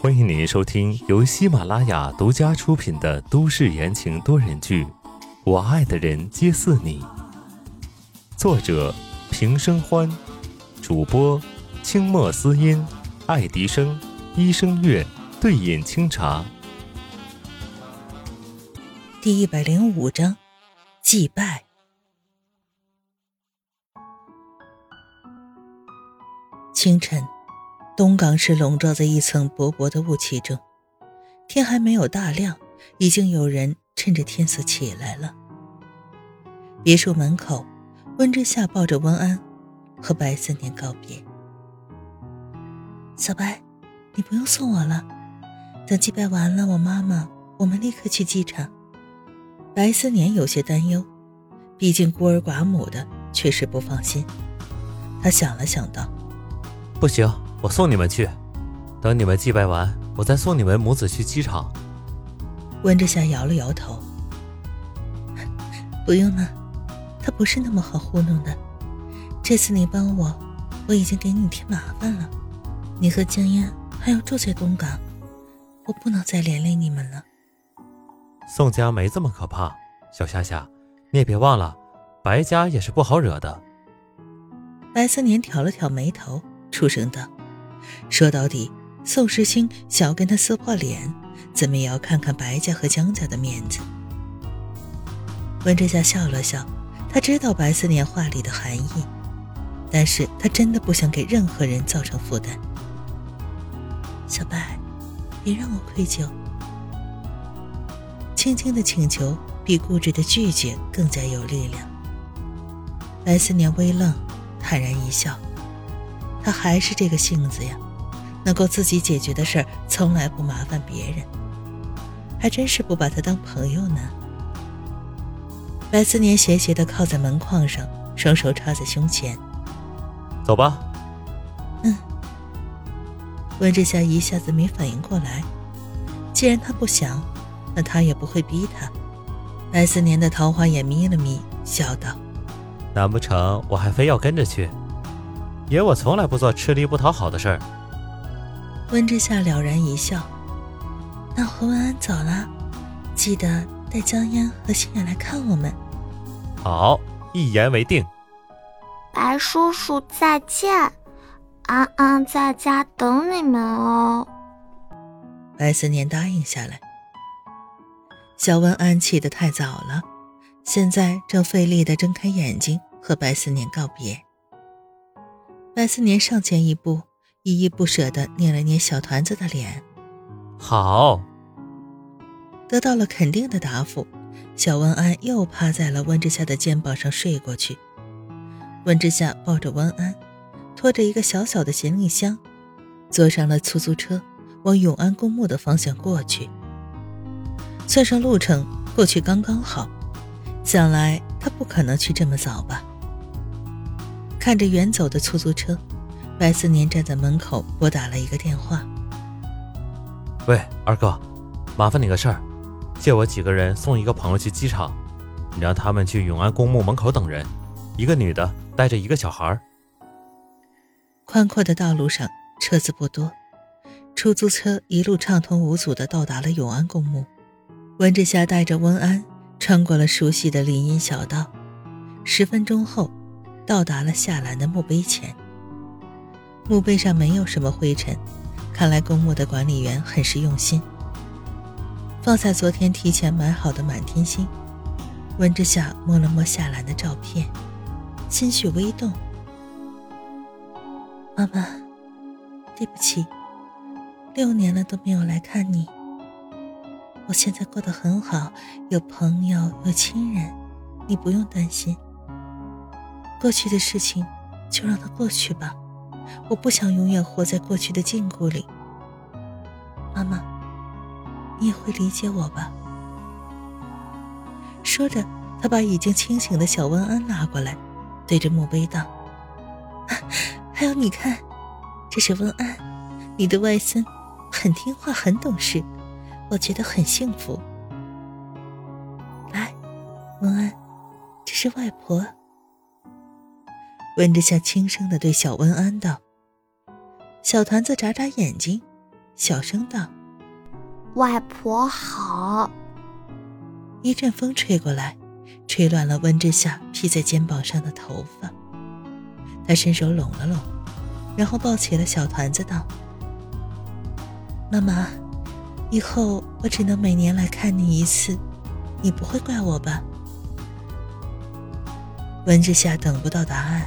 欢迎您收听由喜马拉雅独家出品的都市言情多人剧《我爱的人皆似你》，作者平生欢，主播清墨思音、爱迪生、一生月、对饮清茶。第一百零五章，祭拜。清晨。东港市笼罩在一层薄薄的雾气中，天还没有大亮，已经有人趁着天色起来了。别墅门口，温之夏抱着温安，和白思年告别。小白，你不用送我了，等祭拜完了，我妈妈，我们立刻去机场。白思年有些担忧，毕竟孤儿寡母的，确实不放心。他想了想，道：“不行。”我送你们去，等你们祭拜完，我再送你们母子去机场。温之夏摇了摇头，不用了，他不是那么好糊弄的。这次你帮我，我已经给你添麻烦了。你和江烟还要住在东港，我不能再连累你们了。宋家没这么可怕，小夏夏，你也别忘了，白家也是不好惹的。白思年挑了挑眉头，出声道。说到底，宋时清想要跟他撕破脸，怎么也要看看白家和江家的面子。温之夏笑了笑，他知道白思年话里的含义，但是他真的不想给任何人造成负担。小白，别让我愧疚。轻轻的请求比固执的拒绝更加有力量。白思年微愣，坦然一笑。他还是这个性子呀，能够自己解决的事儿，从来不麻烦别人，还真是不把他当朋友呢。白思年斜斜的靠在门框上，双手插在胸前。走吧。嗯。温之夏一下子没反应过来，既然他不想，那他也不会逼他。白思年的桃花眼眯了眯，笑道：“难不成我还非要跟着去？”爷我从来不做吃力不讨好的事儿。温之夏了然一笑，那何文安走了，记得带江烟和心远来看我们。好，一言为定。白叔叔再见，安安在家等你们哦。白思年答应下来。小文安起得太早了，现在正费力地睁开眼睛和白思年告别。白思年上前一步，依依不舍地捏了捏小团子的脸。好，得到了肯定的答复，小温安又趴在了温之夏的肩膀上睡过去。温之夏抱着温安，拖着一个小小的行李箱，坐上了出租车，往永安公墓的方向过去。算上路程，过去刚刚好。想来他不可能去这么早吧。看着远走的出租车，白思年站在门口拨打了一个电话。喂，二哥，麻烦你个事儿，借我几个人送一个朋友去机场，你让他们去永安公墓门口等人，一个女的带着一个小孩。宽阔的道路上车子不多，出租车一路畅通无阻地到达了永安公墓。温志霞带着温安穿过了熟悉的林荫小道，十分钟后。到达了夏兰的墓碑前，墓碑上没有什么灰尘，看来公墓的管理员很是用心。放下昨天提前买好的满天星，温之夏摸了摸夏兰的照片，心绪微动。妈妈，对不起，六年了都没有来看你。我现在过得很好，有朋友，有亲人，你不用担心。过去的事情，就让它过去吧。我不想永远活在过去的禁锢里。妈妈，你也会理解我吧？说着，他把已经清醒的小温安拉过来，对着墓碑道：“还有，你看，这是温安，你的外孙，很听话，很懂事，我觉得很幸福。来，温安，这是外婆。”温之夏轻声的对小温安道：“小团子眨眨眼睛，小声道：“外婆好。”一阵风吹过来，吹乱了温之夏披在肩膀上的头发。他伸手拢了拢，然后抱起了小团子，道：“妈妈，以后我只能每年来看你一次，你不会怪我吧？”温之夏等不到答案，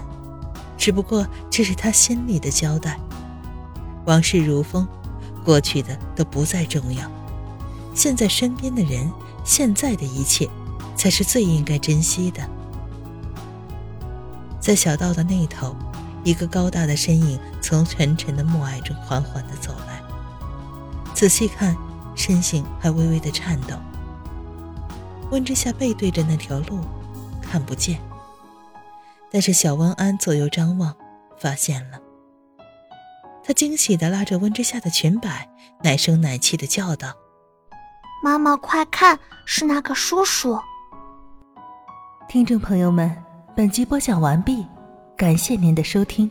只不过这是他心里的交代。往事如风，过去的都不再重要，现在身边的人，现在的一切，才是最应该珍惜的。在小道的那头，一个高大的身影从沉沉的暮霭中缓缓地走来。仔细看，身形还微微的颤抖。温之夏背对着那条路，看不见。但是小温安左右张望，发现了。他惊喜地拉着温之夏的裙摆，奶声奶气地叫道：“妈妈，快看，是那个叔叔！”听众朋友们，本集播讲完毕，感谢您的收听。